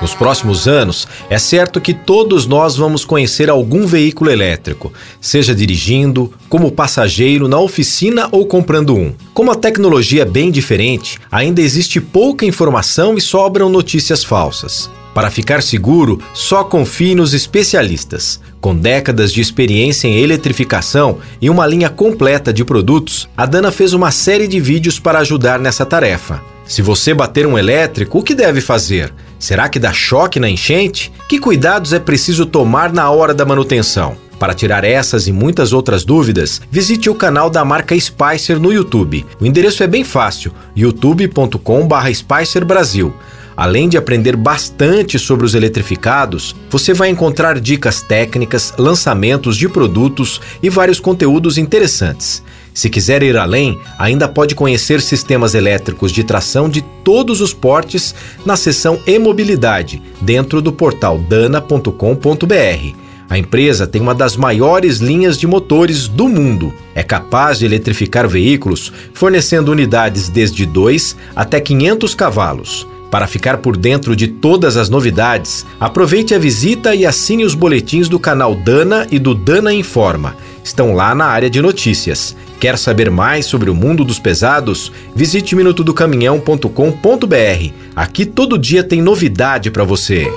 Nos próximos anos, é certo que todos nós vamos conhecer algum veículo elétrico, seja dirigindo, como passageiro, na oficina ou comprando um. Como a tecnologia é bem diferente, ainda existe pouca informação e sobram notícias falsas. Para ficar seguro, só confie nos especialistas. Com décadas de experiência em eletrificação e uma linha completa de produtos, a Dana fez uma série de vídeos para ajudar nessa tarefa. Se você bater um elétrico, o que deve fazer? Será que dá choque na enchente? Que cuidados é preciso tomar na hora da manutenção? Para tirar essas e muitas outras dúvidas, visite o canal da marca Spicer no YouTube. O endereço é bem fácil: youtube.com/spicer Brasil. Além de aprender bastante sobre os eletrificados, você vai encontrar dicas técnicas, lançamentos de produtos e vários conteúdos interessantes. Se quiser ir além, ainda pode conhecer sistemas elétricos de tração de todos os portes na seção E-Mobilidade, dentro do portal dana.com.br. A empresa tem uma das maiores linhas de motores do mundo. É capaz de eletrificar veículos, fornecendo unidades desde 2 até 500 cavalos. Para ficar por dentro de todas as novidades, aproveite a visita e assine os boletins do canal Dana e do Dana Informa. Estão lá na área de notícias. Quer saber mais sobre o mundo dos pesados? Visite minutodocaminhão.com.br. Aqui todo dia tem novidade para você.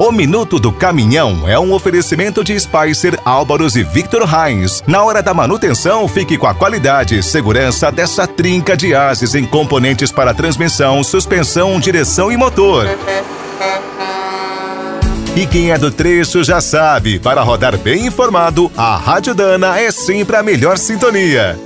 O Minuto do Caminhão é um oferecimento de Spicer, Álvaros e Victor Heinz. Na hora da manutenção, fique com a qualidade e segurança dessa trinca de ases em componentes para transmissão, suspensão, direção e motor. E quem é do trecho já sabe, para rodar bem informado, a Rádio Dana é sempre a melhor sintonia.